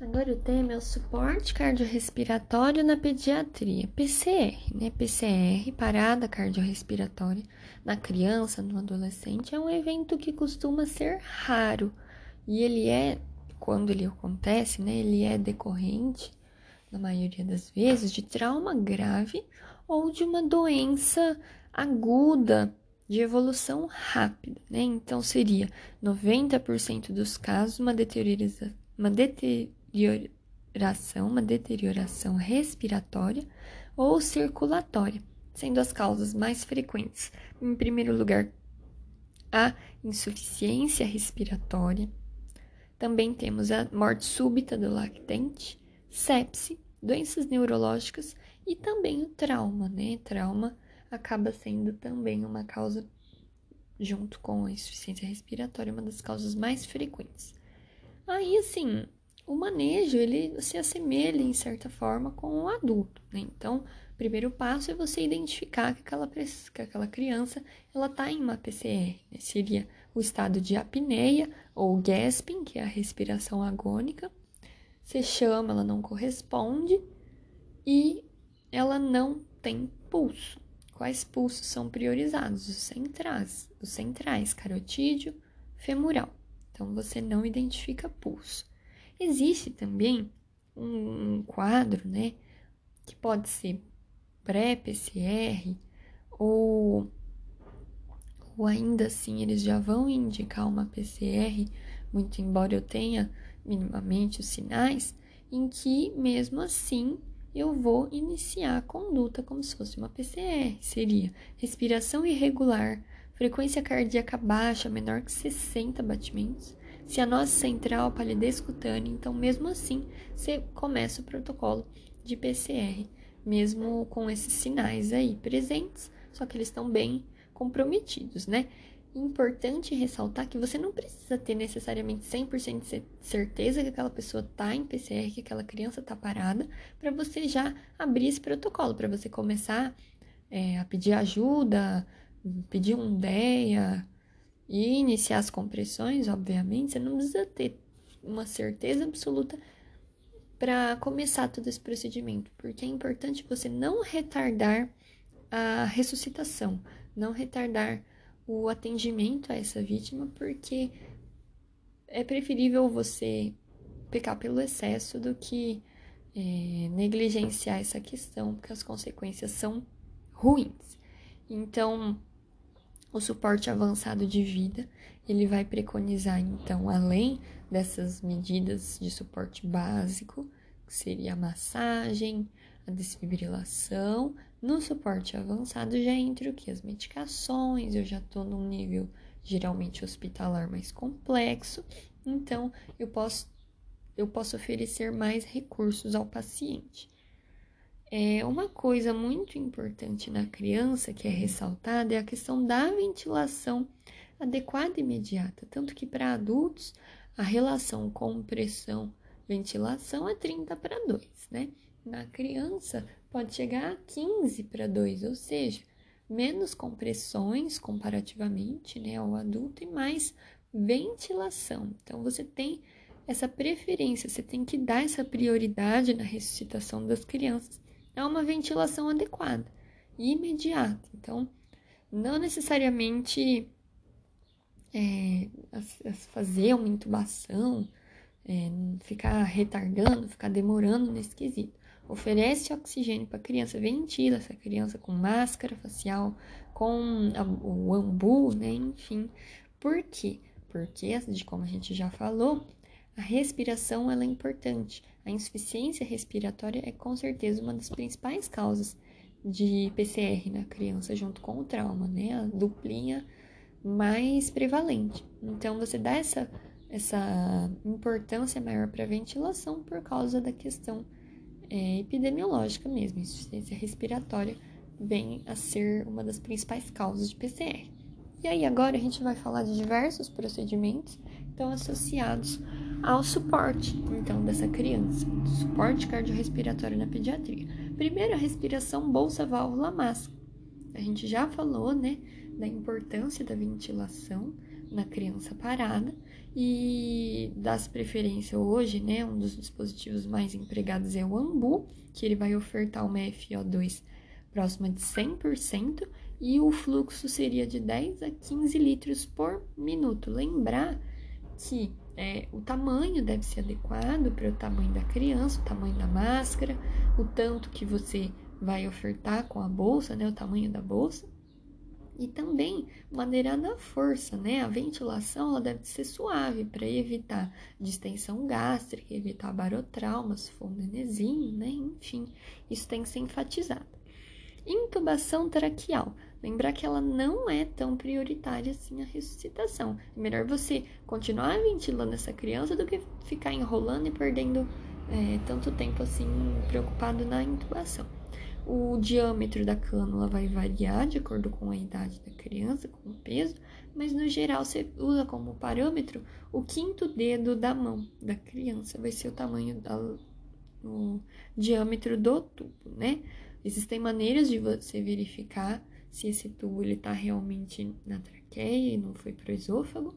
Agora o tema é o suporte cardiorrespiratório na pediatria, PCR, né? PCR, parada cardiorrespiratória, na criança, no adolescente, é um evento que costuma ser raro e ele é, quando ele acontece, né? Ele é decorrente, na maioria das vezes, de trauma grave ou de uma doença aguda de evolução rápida, né? Então seria 90% dos casos uma deterioração, uma deterioração deterioração, uma deterioração respiratória ou circulatória, sendo as causas mais frequentes. Em primeiro lugar, a insuficiência respiratória. Também temos a morte súbita do lactente, sepse, doenças neurológicas e também o trauma, né? Trauma acaba sendo também uma causa, junto com a insuficiência respiratória, uma das causas mais frequentes. Aí, assim, o manejo ele se assemelha em certa forma com o adulto, né? Então, o primeiro passo é você identificar que aquela, que aquela criança ela está em uma PCR, né? seria o estado de apneia ou gasping, que é a respiração agônica. Você chama, ela não corresponde e ela não tem pulso. Quais pulsos são priorizados? Os centrais, os centrais, carotídeo, femoral. Então você não identifica pulso. Existe também um quadro, né, que pode ser pré-PCR ou, ou ainda assim eles já vão indicar uma PCR, muito embora eu tenha minimamente os sinais, em que mesmo assim eu vou iniciar a conduta como se fosse uma PCR. Seria respiração irregular, frequência cardíaca baixa, menor que 60 batimentos, se a nossa central palidez cutânea, então mesmo assim você começa o protocolo de PCR, mesmo com esses sinais aí presentes, só que eles estão bem comprometidos, né? Importante ressaltar que você não precisa ter necessariamente 100% de certeza que aquela pessoa está em PCR, que aquela criança está parada, para você já abrir esse protocolo, para você começar é, a pedir ajuda, pedir um DEA, e iniciar as compressões, obviamente, você não precisa ter uma certeza absoluta para começar todo esse procedimento, porque é importante você não retardar a ressuscitação, não retardar o atendimento a essa vítima, porque é preferível você pecar pelo excesso do que é, negligenciar essa questão, porque as consequências são ruins. Então, o suporte avançado de vida, ele vai preconizar então, além dessas medidas de suporte básico, que seria a massagem, a desfibrilação, no suporte avançado já entra o que? As medicações, eu já estou num nível geralmente hospitalar mais complexo, então eu posso, eu posso oferecer mais recursos ao paciente. É, uma coisa muito importante na criança que é ressaltada é a questão da ventilação adequada e imediata. Tanto que para adultos a relação compressão-ventilação é 30 para 2, né? Na criança pode chegar a 15 para 2, ou seja, menos compressões comparativamente né, ao adulto e mais ventilação. Então você tem essa preferência, você tem que dar essa prioridade na ressuscitação das crianças é uma ventilação adequada e imediata. Então, não necessariamente é, fazer uma intubação, é, ficar retardando, ficar demorando nesse quesito. Oferece oxigênio para a criança, ventila essa criança com máscara facial, com a, o ambu, né? Enfim. Por quê? Porque, como a gente já falou, a respiração ela é importante. A insuficiência respiratória é com certeza uma das principais causas de PCR na criança, junto com o trauma, né? A duplinha mais prevalente. Então, você dá essa, essa importância maior para a ventilação por causa da questão é, epidemiológica mesmo. Insuficiência respiratória vem a ser uma das principais causas de PCR. E aí, agora a gente vai falar de diversos procedimentos estão associados ao suporte, então, dessa criança, suporte cardiorrespiratório na pediatria. Primeiro, a respiração bolsa-válvula máscara. A gente já falou, né, da importância da ventilação na criança parada E das preferência hoje, né, um dos dispositivos mais empregados é o Ambu, que ele vai ofertar uma FO2 próxima de 100% e o fluxo seria de 10 a 15 litros por minuto. Lembrar que é, o tamanho deve ser adequado para o tamanho da criança, o tamanho da máscara, o tanto que você vai ofertar com a bolsa, né, o tamanho da bolsa. E também maneirar na força, né? A ventilação ela deve ser suave para evitar distensão gástrica, evitar barotrauma, se for um nenezinho, né? Enfim, isso tem que ser enfatizado. Intubação traqueal. Lembrar que ela não é tão prioritária assim a ressuscitação. É melhor você continuar ventilando essa criança do que ficar enrolando e perdendo é, tanto tempo assim preocupado na intubação. O diâmetro da cânula vai variar de acordo com a idade da criança, com o peso, mas no geral você usa como parâmetro o quinto dedo da mão da criança, vai ser o tamanho da, o diâmetro do tubo, né? Existem maneiras de você verificar se esse tubo ele está realmente na traqueia e não foi para o esôfago,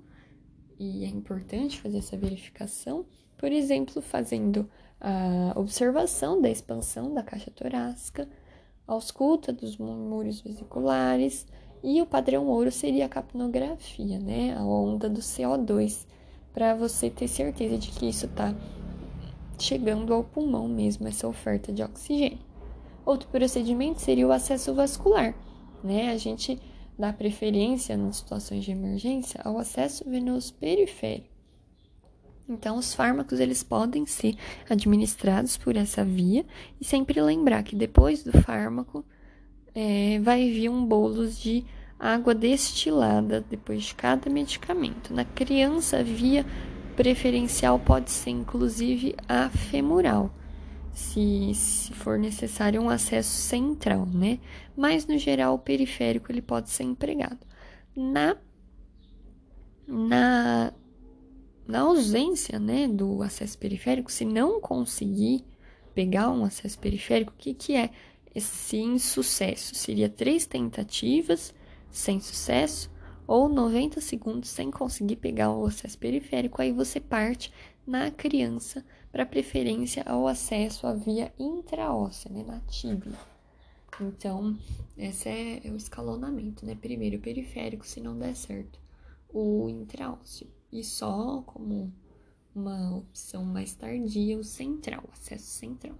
e é importante fazer essa verificação, por exemplo, fazendo a observação da expansão da caixa torácica, ausculta dos muros vesiculares, e o padrão ouro seria a capnografia, né, a onda do CO2, para você ter certeza de que isso está chegando ao pulmão mesmo, essa oferta de oxigênio. Outro procedimento seria o acesso vascular, né? A gente dá preferência nas situações de emergência ao acesso venoso periférico. Então, os fármacos eles podem ser administrados por essa via e sempre lembrar que depois do fármaco é, vai vir um bolos de água destilada depois de cada medicamento. Na criança, a via preferencial pode ser inclusive a femoral se, se for necessário um acesso central, né? Mas no geral o periférico ele pode ser empregado. Na na na ausência, né, do acesso periférico, se não conseguir pegar um acesso periférico, o que que é esse insucesso? Seria três tentativas sem sucesso ou 90 segundos sem conseguir pegar o acesso periférico, aí você parte na criança para preferência ao acesso à via intraóssea, né, na tíbia. Então, esse é, o escalonamento, né? Primeiro o periférico, se não der certo, o intraósseo. E só como uma opção mais tardia, o central, acesso central.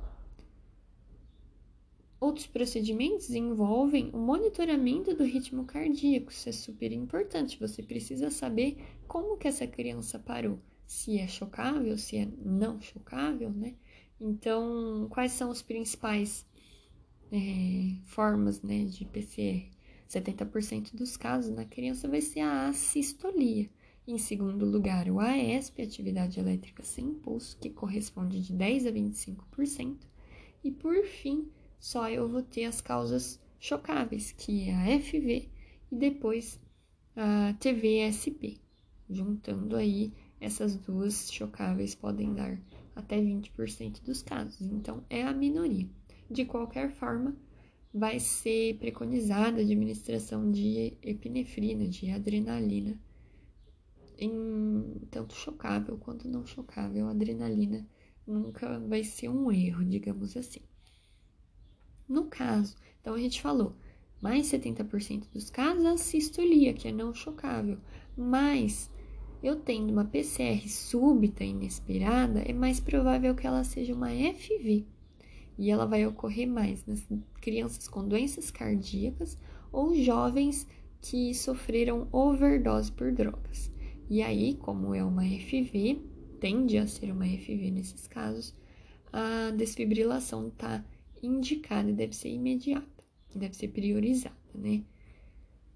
Outros procedimentos envolvem o monitoramento do ritmo cardíaco. Isso é super importante. Você precisa saber como que essa criança parou se é chocável, se é não chocável, né? Então, quais são os principais é, formas né, de PCR? 70% dos casos na criança vai ser a assistolia. Em segundo lugar, o AESP, atividade elétrica sem impulso, que corresponde de 10 a 25%. E por fim, só eu vou ter as causas chocáveis, que é a FV e depois a TVSP, juntando aí essas duas chocáveis podem dar até 20% dos casos, então é a minoria. De qualquer forma, vai ser preconizada a administração de epinefrina, de adrenalina, em tanto chocável quanto não chocável. A adrenalina nunca vai ser um erro, digamos assim. No caso, então a gente falou, mais 70% dos casos a sistolia, que é não chocável, mas eu tendo uma PCR súbita inesperada, é mais provável que ela seja uma FV. E ela vai ocorrer mais nas crianças com doenças cardíacas ou jovens que sofreram overdose por drogas. E aí, como é uma FV, tende a ser uma FV nesses casos, a desfibrilação está indicada e deve ser imediata, deve ser priorizada, né?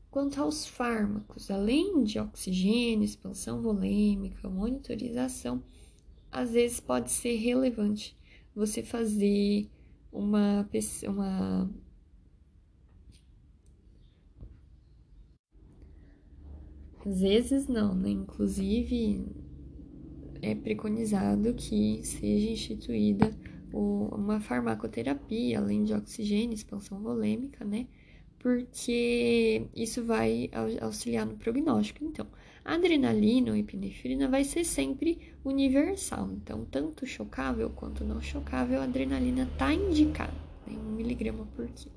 Quanto aos fármacos, além de oxigênio, expansão volêmica, monitorização, às vezes pode ser relevante você fazer uma, uma Às vezes não, né? Inclusive é preconizado que seja instituída uma farmacoterapia, além de oxigênio, expansão volêmica, né? porque isso vai auxiliar no prognóstico. Então, adrenalina ou epinefrina vai ser sempre universal, então tanto chocável quanto não chocável, a adrenalina está indicada, né? 1 miligrama por quilo.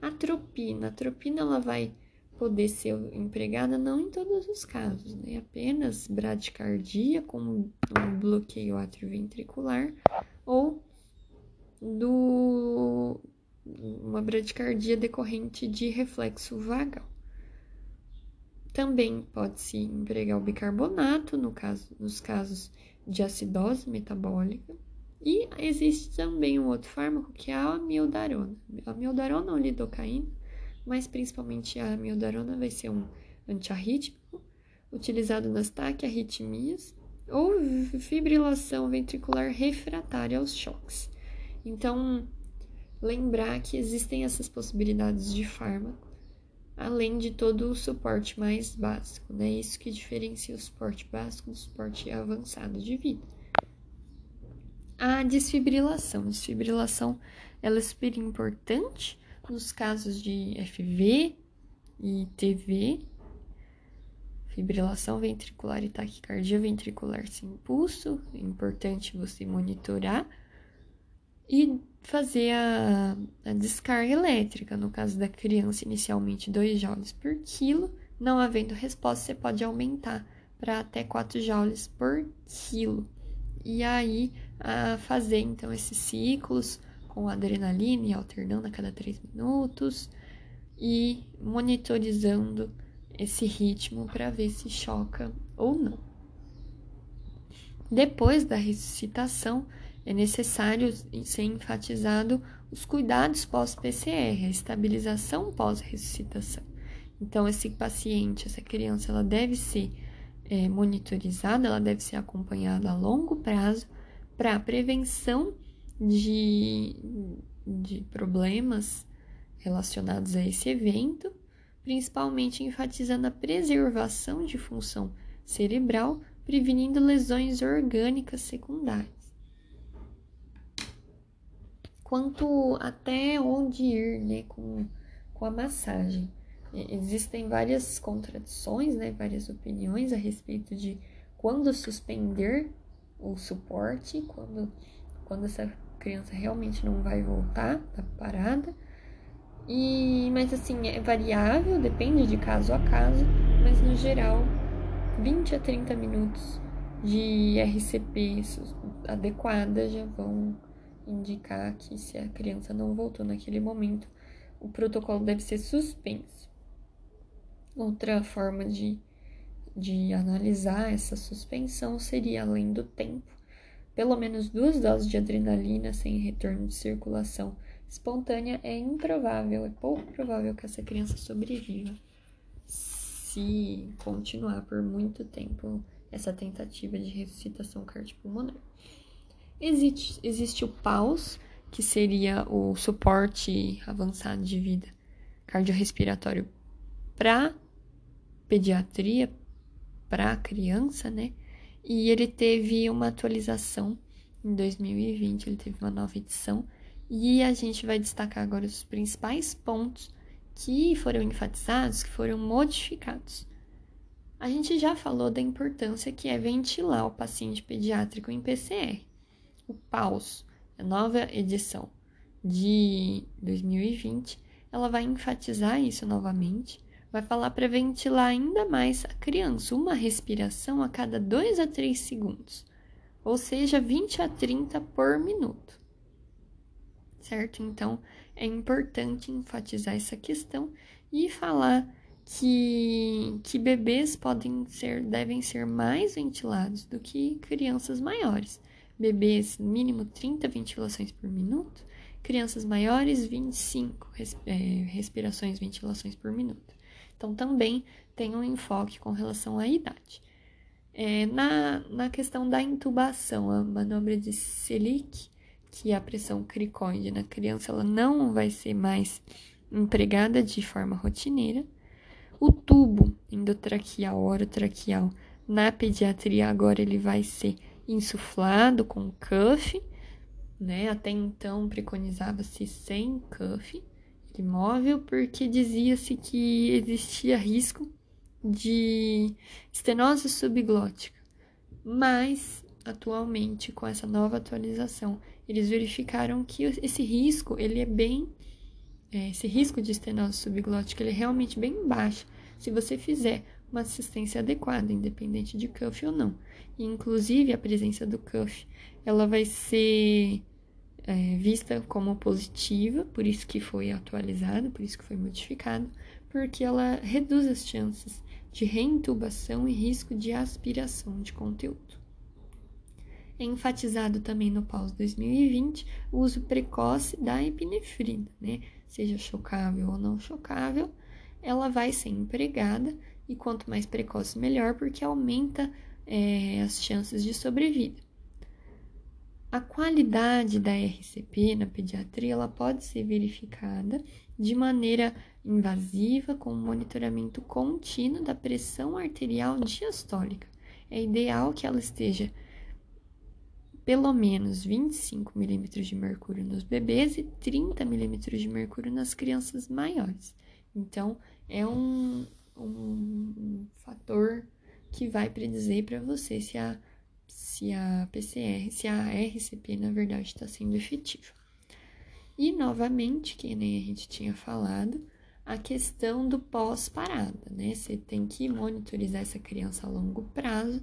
A tropina, a tropina ela vai poder ser empregada não em todos os casos, né? Apenas bradicardia com um bloqueio atrioventricular ou do uma bradicardia decorrente de reflexo vagal. Também pode-se empregar o bicarbonato no caso, nos casos de acidose metabólica. E existe também um outro fármaco que é a amiodarona. A amiodarona ou lidocaína mas principalmente a amiodarona vai ser um antiarrítmico, utilizado nas taquiarritmias ou fibrilação ventricular refratária aos choques. Então, lembrar que existem essas possibilidades de fármaco, além de todo o suporte mais básico, né? Isso que diferencia o suporte básico do suporte avançado de vida. A desfibrilação. Desfibrilação ela é super importante nos casos de FV e TV, fibrilação ventricular e taquicardia ventricular sem é importante você monitorar e fazer a, a, descarga elétrica. No caso da criança, inicialmente 2 joules por quilo, não havendo resposta, você pode aumentar para até 4 joules por quilo. E aí, a fazer então esses ciclos com adrenalina e alternando a cada três minutos e monitorizando esse ritmo para ver se choca ou não. Depois da ressuscitação, é necessário ser enfatizado os cuidados pós-PCR, a estabilização pós-ressuscitação. Então, esse paciente, essa criança, ela deve ser é, monitorizada, ela deve ser acompanhada a longo prazo para prevenção de, de problemas relacionados a esse evento, principalmente enfatizando a preservação de função cerebral, prevenindo lesões orgânicas secundárias. Quanto até onde ir né, com, com a massagem. Existem várias contradições, né, várias opiniões a respeito de quando suspender o suporte, quando, quando essa criança realmente não vai voltar da parada. E, mas assim, é variável, depende de caso a caso, mas no geral, 20 a 30 minutos de RCP adequada já vão indicar que se a criança não voltou naquele momento, o protocolo deve ser suspenso. Outra forma de, de analisar essa suspensão seria, além do tempo, pelo menos duas doses de adrenalina sem retorno de circulação espontânea é improvável, é pouco provável que essa criança sobreviva se continuar por muito tempo essa tentativa de ressuscitação cardiopulmonar. Existe, existe o PAUS, que seria o suporte avançado de vida cardiorrespiratório para pediatria, para criança, né? E ele teve uma atualização em 2020, ele teve uma nova edição. E a gente vai destacar agora os principais pontos que foram enfatizados, que foram modificados. A gente já falou da importância que é ventilar o paciente pediátrico em PCR. O PAUS, a nova edição de 2020, ela vai enfatizar isso novamente vai falar para ventilar ainda mais a criança, uma respiração a cada 2 a 3 segundos, ou seja, 20 a 30 por minuto. Certo? Então, é importante enfatizar essa questão e falar que, que bebês podem ser, devem ser mais ventilados do que crianças maiores. Bebês, mínimo 30 ventilações por minuto, crianças maiores, 25 res, é, respirações, ventilações por minuto. Então, também tem um enfoque com relação à idade. É, na, na questão da intubação, a manobra de Selic, que a pressão cricoide na criança, ela não vai ser mais empregada de forma rotineira. O tubo endotraqueal, orotraqueal, na pediatria agora ele vai ser insuflado com cuff, né? Até então preconizava-se sem cuff imóvel porque dizia-se que existia risco de estenose subglótica. Mas, atualmente, com essa nova atualização, eles verificaram que esse risco, ele é bem... É, esse risco de estenose subglótica, ele é realmente bem baixo se você fizer uma assistência adequada, independente de cuff ou não. E, inclusive, a presença do cuff, ela vai ser é, vista como positiva, por isso que foi atualizada, por isso que foi modificada, porque ela reduz as chances de reintubação e risco de aspiração de conteúdo. Enfatizado também no PAUS 2020 o uso precoce da epinefrina, né? Seja chocável ou não chocável, ela vai ser empregada e quanto mais precoce, melhor, porque aumenta é, as chances de sobrevida. A qualidade da RCP na pediatria ela pode ser verificada de maneira invasiva com monitoramento contínuo da pressão arterial diastólica. É ideal que ela esteja pelo menos 25 milímetros de mercúrio nos bebês e 30 milímetros de mercúrio nas crianças maiores. Então, é um, um fator que vai predizer para você se a, se a PCR, se a RCP na verdade está sendo efetiva. E novamente, que nem a gente tinha falado, a questão do pós-parada, né? Você tem que monitorizar essa criança a longo prazo,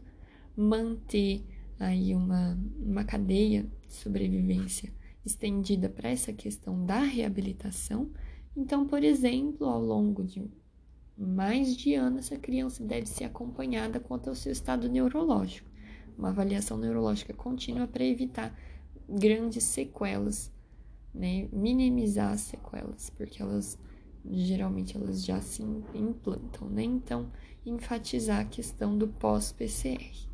manter aí uma, uma cadeia de sobrevivência estendida para essa questão da reabilitação. Então, por exemplo, ao longo de mais de ano, essa criança deve ser acompanhada quanto ao seu estado neurológico. Uma avaliação neurológica contínua para evitar grandes sequelas, né? minimizar as sequelas, porque elas geralmente elas já se implantam, né? Então, enfatizar a questão do pós-PCR.